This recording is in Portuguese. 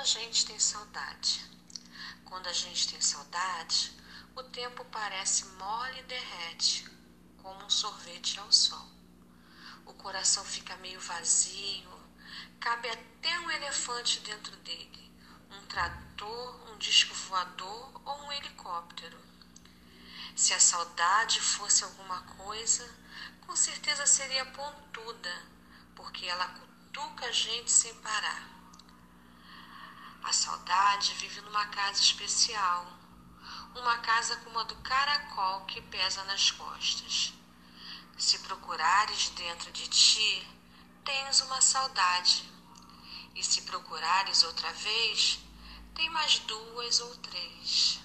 a gente tem saudade. Quando a gente tem saudade, o tempo parece mole e derrete, como um sorvete ao sol. O coração fica meio vazio, cabe até um elefante dentro dele, um trator, um disco voador ou um helicóptero. Se a saudade fosse alguma coisa, com certeza seria pontuda, porque ela cutuca a gente sem parar. Vive numa casa especial, uma casa como a do caracol que pesa nas costas. Se procurares dentro de ti, tens uma saudade, e se procurares outra vez, tem mais duas ou três.